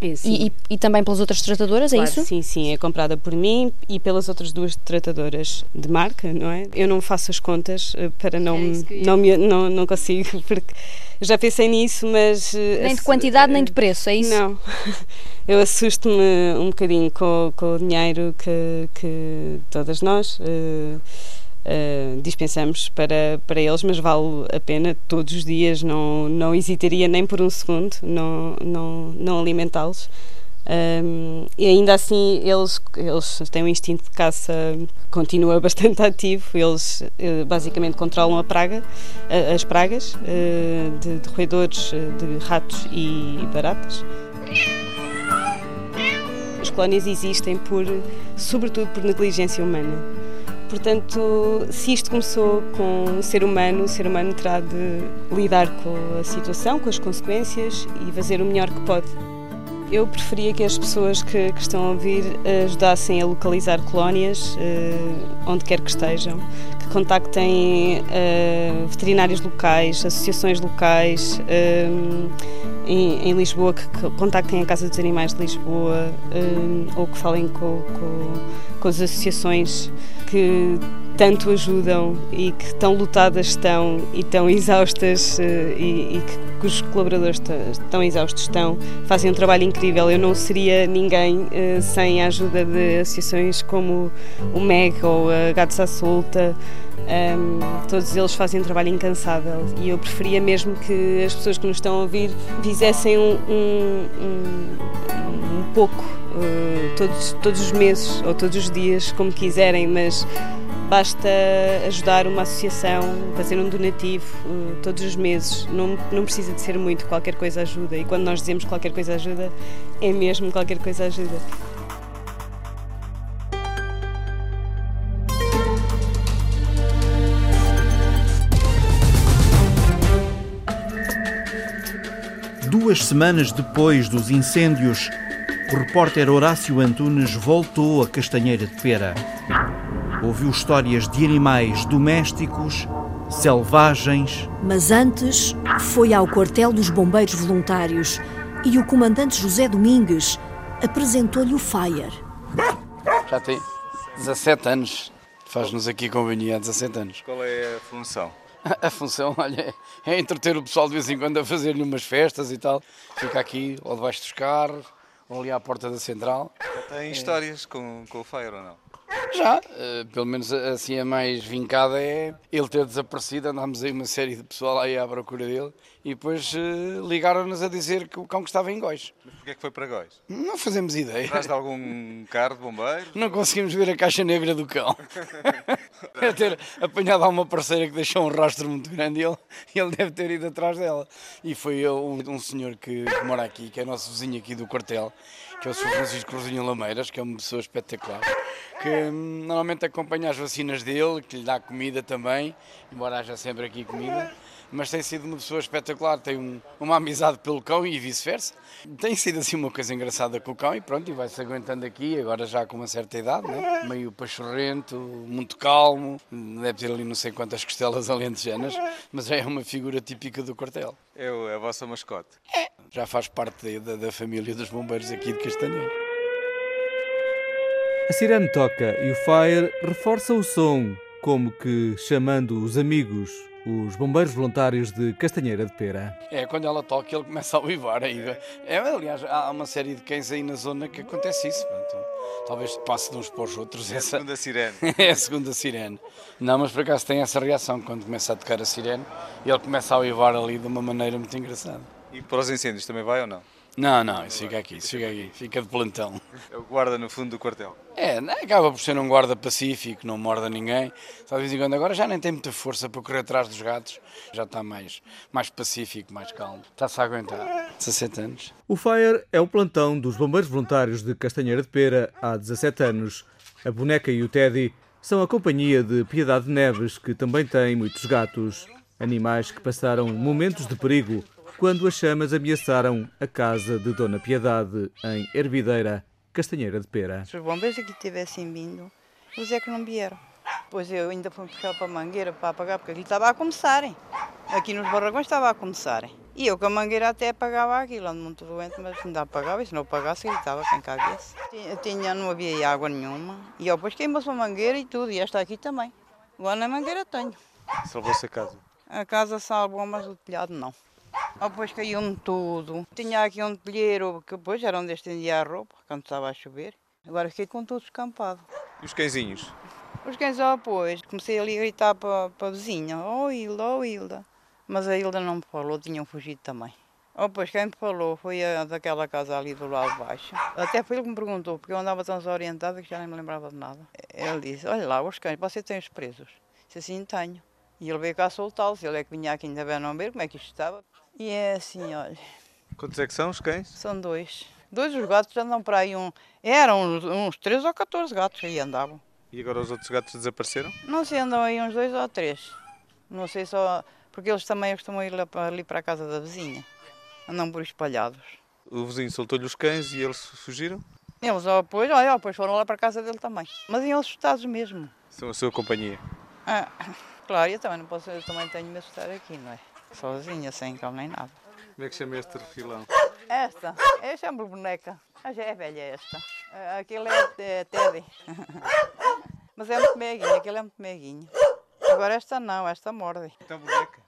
é, e, e, e, também pelas outras tratadoras, é claro, é isso? Sim, sim, é comprada por mim e pelas outras duas tratadoras de marca, não é? Eu não faço as contas eh, para não, é não, me, não, não consigo, [laughs] porque já pensei nisso, mas... Eh, nem de quantidade, nem de preço, é isso? Não. [laughs] Eu assusto-me um bocadinho com, com o dinheiro que, que todas nós... Uh, Uh, dispensamos para, para eles, mas vale a pena todos os dias, não, não hesitaria nem por um segundo não, não, não alimentá-los, Um, e ainda assim eles, eles têm um instinto de caça continua [laughs] bastante ativo. Eles uh, basicamente controlam a praga, uh, as pragas uh, de, de roedores, de ratos e baratas. As colónias existem por, sobretudo por negligência humana. Portanto, se isto começou com o ser humano, o ser humano terá de lidar com a situação, com as consequências e fazer o melhor que pode. Eu preferia que as pessoas que, que estão a ouvir ajudassem a localizar colónias, uh, onde quer que estejam, que contactem uh, veterinários locais, associações locais em, em, Lisboa, que, que, contactem a Casa dos Animais de Lisboa ou que falem com, com, com as associações que tanto ajudam e que tão lutadas estão e tão exaustas e, e que cujos colaboradores tão exaustos estão, fazem um trabalho incrível. Eu não seria ninguém uh, sem a ajuda de associações como o MEG ou a Gatos à Solta. Um, todos eles fazem um trabalho incansável e eu preferia mesmo que as pessoas que nos estão a ouvir fizessem um, um, um, pouco uh, todos, todos os meses ou todos os dias, como quiserem, mas Basta ajudar uma associação, fazer um donativo uh, todos os meses. Não, não precisa de ser muito, qualquer coisa ajuda. E quando nós dizemos qualquer coisa ajuda, é mesmo qualquer coisa ajuda. Duas semanas depois dos incêndios, o repórter Horácio Antunes voltou a Castanheira de Pera ouviu histórias de animais domésticos, selvagens. Mas antes foi ao quartel dos bombeiros voluntários e o comandante José Domingues apresentou-lhe o Fire. Já tem 17 anos. Faz-nos aqui companhia há 17 anos. Qual é a função? [laughs] A função, olha, é entreter o pessoal de vez em quando a fazer-lhe umas festas e tal. Fica aqui, ou debaixo dos carros, ou ali à porta da central. Tem histórias com, com o Fire ou não? Já, uh, pelo menos assim a mais vincada é ele ter desaparecido. Andámos aí uma série de pessoal aí à procura dele e depois uh, ligaram-nos a dizer que o cão que estava em Góis. Mas porquê é que foi para Góis? Não fazemos ideia. Atrás de algum carro de bombeiros? Não conseguimos ver a caixa negra do cão. [laughs] é ter apanhado a uma parceira que deixou um rastro muito grande e ele, ele deve ter ido atrás dela. E foi um, um senhor que, que mora aqui, que é nosso vizinho aqui do quartel, que é o Sr. Francisco Cruzinho Lameiras, que é uma pessoa espetacular, que hum, normalmente acompanha as vacinas dele, que lhe dá comida também, embora haja sempre aqui comida mas tem sido uma pessoa espetacular, tem um, uma amizade pelo cão e vice-versa. Tem sido assim uma coisa engraçada com o cão e pronto, e vai-se aguentando aqui, agora já com uma certa idade, né? meio pachorrento, muito calmo, deve ter ali não sei quantas costelas [laughs] alentejanas, mas é uma figura típica do quartel. É, é a vossa mascote? É, já faz parte da, da família dos bombeiros aqui de Castanheiro. A sirene toca e o Fire reforça o som, como que chamando os amigos os bombeiros voluntários de Castanheira de Pera. É, quando ela toca, ele começa a uivar. Aí. É, aliás, há uma série de cães aí na zona que acontece isso. Portanto, talvez passe de uns para os outros. É essa... a segunda sirene. [laughs] é a segunda sirene. Não, mas por acaso tem essa reação quando começa a tocar a sirene e ele começa a uivar ali de uma maneira muito engraçada. E para os incêndios também vai ou não? Não, não, isso fica aqui, isso fica aqui, fica de plantão. É o guarda no fundo do quartel. É, acaba por ser um guarda pacífico, não morda ninguém. Só de vez em quando agora já nem tem muita força para correr atrás dos gatos, já está mais, mais pacífico, mais calmo. Está-se a aguentar. 17 anos. O Fire é o plantão dos bombeiros voluntários de Castanheira de Pera há 17 anos. A boneca e o Teddy são a companhia de Piedade Neves, que também tem muitos gatos. Animais que passaram momentos de perigo quando as chamas ameaçaram a casa de Dona Piedade, em Hervideira, Castanheira de Pera. Se os bombeiros aqui tivessem vindo, eles é que não vieram. Pois eu ainda fui puxar para a mangueira para apagar, porque aquilo estava a começarem. Aqui nos barragões estava a começarem. E eu com a mangueira até apagava aquilo, ando muito doente, mas ainda apagava, e se não apagasse, gritava quem cá viesse. Tinha, tinha, não havia água nenhuma, e eu depois queimou-se a mangueira e tudo, e esta aqui também. Agora na mangueira tenho. Salvou-se a casa? A casa salvou, mas o telhado não. Depois caiu-me tudo. Tinha aqui um telheiro que depois era onde estendia a roupa, quando estava a chover. Agora fiquei com tudo escampado. E os cãezinhos? Os cães, oh, pois, comecei ali a gritar para, para a vizinha, oh Hilda, oh Hilda. Mas a Hilda não me falou, tinham fugido também. Oh, pois quem me falou foi a daquela casa ali do lado de baixo. Até foi ele que me perguntou, porque eu andava tão desorientada que já nem me lembrava de nada. Ele disse, olha lá, os cães, você tem os presos? Disse assim, tenho. E ele veio cá soltá-los, ele é que vinha aqui ainda bem não ver como é que isto estava. E é assim, olha. Quantos é que são os cães? São dois. Dois os gatos andam para aí um. Eram uns, uns 13 ou 14 gatos aí andavam. E agora os outros gatos desapareceram? Não sei, andam aí uns dois ou três. Não sei só. Porque eles também costumam ir ali para a casa da vizinha. Andam por espalhados. O vizinho soltou-lhe os cães e eles fugiram? Eles depois, olha, depois foram lá para a casa dele também. Mas iam assustados mesmo. São a sua companhia? Ah, claro, eu também não posso, eu também tenho de me assustar aqui, não é? Sozinha, sem cão nem nada. Como é que chama este refilão? Esta, eu chamo boneca. Ah, já é velha esta. Aquele é, é Teddy. [laughs] Mas é muito meiguinho, aquele é muito meiguinho. Agora esta não, esta morde. Então boneca?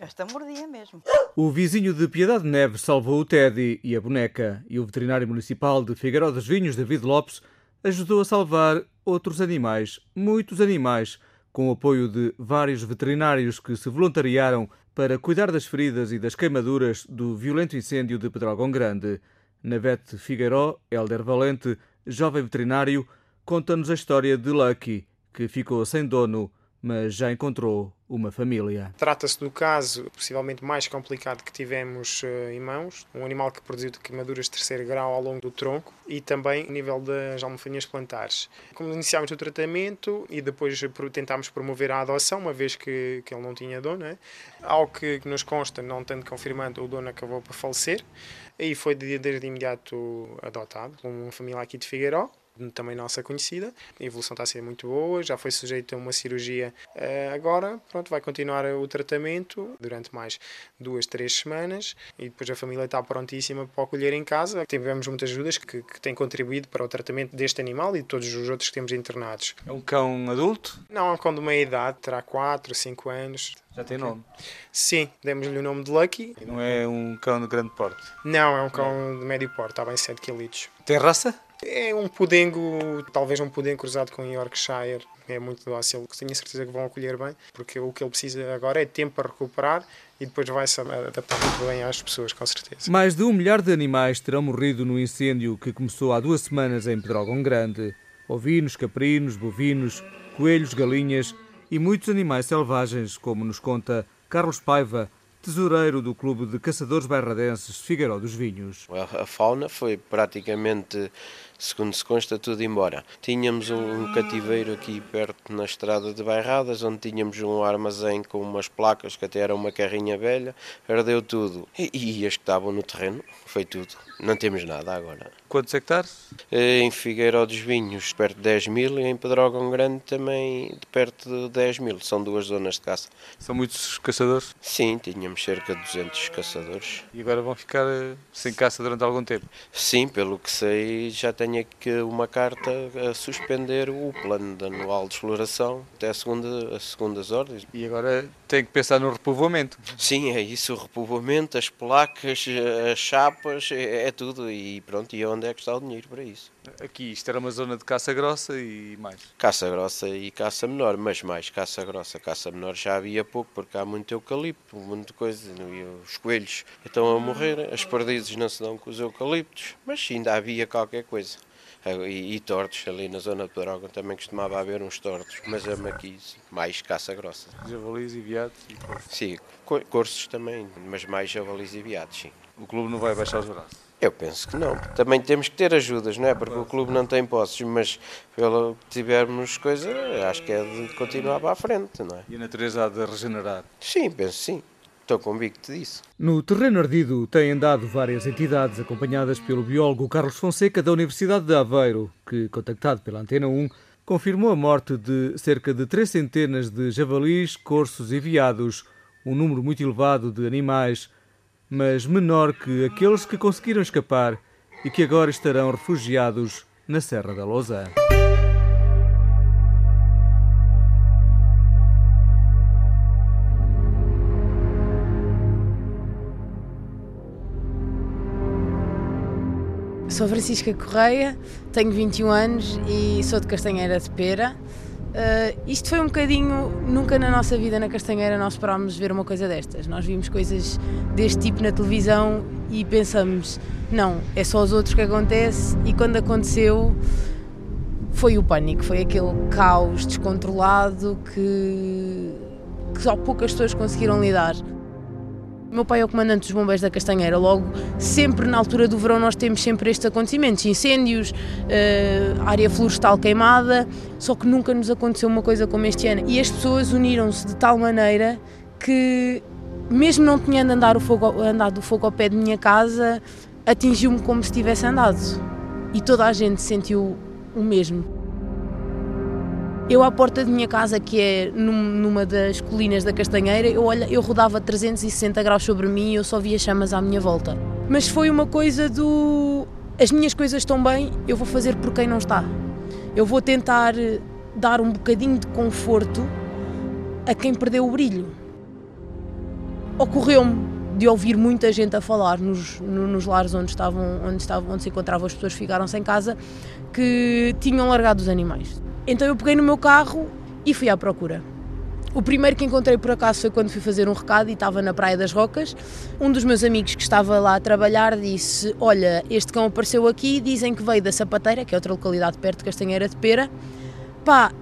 Esta mordia mesmo. O vizinho de Piedade Neves salvou o Teddy e a boneca, e o veterinário municipal de Figueiró dos Vinhos, David Lopes, ajudou a salvar outros animais, muitos animais, com o apoio de vários veterinários que se voluntariaram para cuidar das feridas e das queimaduras do violento incêndio de Pedrógão Grande. Navete Figueiró, Helder Valente, jovem veterinário, conta-nos a história de Lucky, que ficou sem dono, mas já encontrou uma família. Trata-se do caso possivelmente mais complicado que tivemos uh, em mãos, um animal que produziu queimaduras de terceiro grau ao longo do tronco e também a nível das almofadinhas plantares. Como iniciámos o tratamento e depois tentámos promover a adoção, uma vez que, que ele não tinha dono, algo que, que nos consta, não tendo confirmando, o dono acabou por falecer e foi desde imediato adotado por uma família aqui de Figueiró também nossa conhecida. A evolução está a ser muito boa, já foi sujeito a uma cirurgia uh, agora. Pronto, vai continuar o tratamento durante mais duas, três semanas e depois a família está prontíssima para acolher em casa. Tivemos muitas ajudas que, que têm contribuído para o tratamento deste animal e de todos os outros que temos internados. É um cão adulto? Não, é um cão de meia idade, terá 4, 5 anos. Já tem nome? Sim, demos-lhe o nome de Lucky. E não é um cão de grande porte? Não, é um cão de médio porte, está bem 7 kg. Tem raça? É um pudengo, talvez um pudengo cruzado com Yorkshire. É muito dócil. Tenho a certeza que vão acolher bem, porque o que ele precisa agora é tempo para recuperar e depois vai se adaptar muito bem às pessoas, com certeza. Mais de um milhar de animais terão morrido no incêndio que começou há duas semanas em Pedrógão Grande. Ovinos, caprinos, bovinos, coelhos, galinhas e muitos animais selvagens, como nos conta Carlos Paiva, tesoureiro do Clube de Caçadores Bairradenses Figueiró dos Vinhos. A fauna foi praticamente segundo se consta, tudo embora. Tínhamos um cativeiro aqui perto na estrada de Bairradas, onde tínhamos um armazém com umas placas que até era uma carrinha velha, ardeu tudo. E, e as que estavam no terreno, foi tudo. Não temos nada agora. Quantos hectares? Eh, em Figueiró dos Vinhos, perto de 10 mil, e em Pedrógão Grande também de perto de 10 mil. São duas zonas de caça. São muitos caçadores? Sim, tínhamos cerca de 200 caçadores. E agora vão ficar eh, sem caça durante algum tempo? Sim, pelo que sei, já tem tenho aqui uma carta a suspender o plano de anual de exploração até a segunda, as segundas ordens. E agora tem que pensar no repovoamento. Sim, é isso, o repovoamento, as placas, as chapas, é, é tudo. E pronto, e onde é que está o dinheiro para isso? Aqui, isto era uma zona de caça grossa e mais? Caça grossa e caça menor, mas mais caça grossa. Caça menor já havia pouco, porque há muito eucalipto, muita coisa. Os coelhos estão a morrer, as perdizes não se dão com os eucaliptos, mas ainda havia qualquer coisa. E, e tortos, ali na zona de Pedrógão também costumava haver uns tortos, mas é aqui mais caça grossa. Javalis e viados? E sim, corsos também, mas mais javalis e viados, sim. O clube não vai baixar os braços? Eu penso que não. Também temos que ter ajudas, não é? Porque o clube não tem posses, mas pelo que tivermos coisa, acho que é de continuar para a frente, não é? E a natureza há de regenerar? Sim, penso sim. Estou convicto disso. No terreno ardido têm andado várias entidades acompanhadas pelo biólogo Carlos Fonseca da Universidade de Aveiro, que, contactado pela Antena 1, confirmou a morte de cerca de três centenas de javalis, corços e veados, um número muito elevado de animais mas menor que aqueles que conseguiram escapar e que agora estarão refugiados na Serra da Lousa. Sou Francisca Correia, tenho 21 anos e sou de Castanheira de Pera. Uh, isto foi um bocadinho. Nunca na nossa vida na Castanheira nós esperámos ver uma coisa destas. Nós vimos coisas deste tipo na televisão e pensamos, não, é só os outros que acontece. E quando aconteceu, foi o pânico, foi aquele caos descontrolado que, que só poucas pessoas conseguiram lidar. Meu pai é o comandante dos bombeiros da Castanheira, logo sempre na altura do verão nós temos sempre estes acontecimentos, incêndios, uh, área florestal queimada, só que nunca nos aconteceu uma coisa como este ano. E as pessoas uniram-se de tal maneira que, mesmo não tinhando andado o fogo, andado o fogo ao pé de minha casa, atingiu-me como se tivesse andado. E toda a gente sentiu o mesmo. Eu, à porta de minha casa, que é numa das colinas da Castanheira, eu, olha, eu rodava 360 graus sobre mim e eu só via chamas à minha volta. Mas foi uma coisa do. As minhas coisas estão bem, eu vou fazer por quem não está. Eu vou tentar dar um bocadinho de conforto a quem perdeu o brilho. Ocorreu-me de ouvir muita gente a falar nos, nos lares onde, estavam, onde, estavam, onde se encontravam as pessoas que ficaram sem casa que tinham largado os animais. Então eu peguei no meu carro e fui à procura. O primeiro que encontrei por acaso foi quando fui fazer um recado e estava na Praia das Rocas. Um dos meus amigos que estava lá a trabalhar disse: Olha, este cão apareceu aqui, dizem que veio da Sapateira, que é outra localidade perto de Castanheira de Pera. Pá,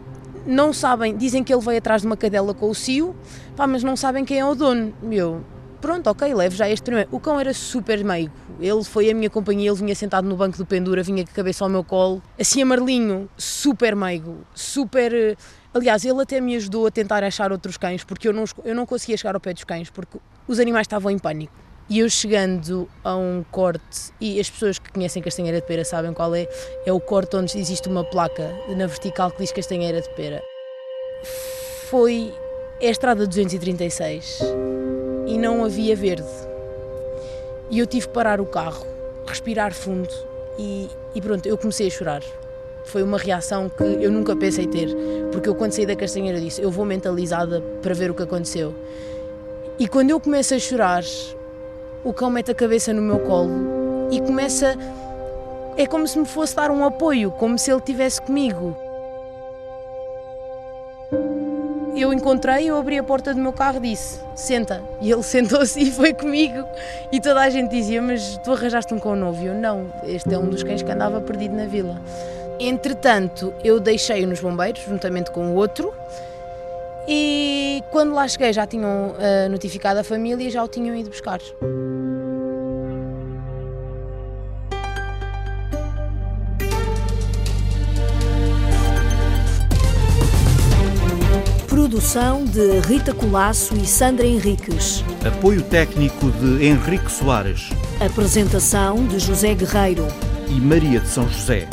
não sabem, dizem que ele veio atrás de uma cadela com o cio, pá, mas não sabem quem é o dono. Meu, pronto, ok, levo já este primeiro. O cão era super meigo, ele foi a minha companhia, ele vinha sentado no banco do pendura, vinha com a cabeça ao meu colo, assim amarelinho, super meigo, super. Eh, aliás, ele até me ajudou a tentar achar outros cães, porque eu não, eu não conseguia chegar ao pé dos cães, porque os animais estavam em pânico. E eu chegando a um corte, e as pessoas que conhecem Castanheira de Pera sabem qual é, é o corte onde existe uma placa na vertical que diz Castanheira de Pera. Foi a estrada 236 e não havia verde e eu tive que parar o carro, respirar fundo e, e pronto, eu comecei a chorar. Foi uma reação que eu nunca pensei ter, porque eu quando saí da castanheira disse, eu vou mentalizada para ver o que aconteceu. E quando eu começo a chorar, o cão mete a cabeça no meu colo e começa. É como se me fosse dar um apoio, como se ele estivesse comigo. Eu encontrei, eu abri a porta do meu carro e disse: Senta. E ele [laughs] sentou-se e foi comigo. E toda a gente dizia: Mas tu arranjaste um cão novo? E eu: Não, este é um dos cães que andava perdido na vila. Entretanto, eu deixei-o nos bombeiros, juntamente com o outro. E quando lá cheguei, já tinham uh, notificado a família e já o tinham ido buscar. Produção de Rita Colasso e Sandra Henriques. Apoio técnico de Henrique Soares. Apresentação de José Guerreiro e Maria de São José.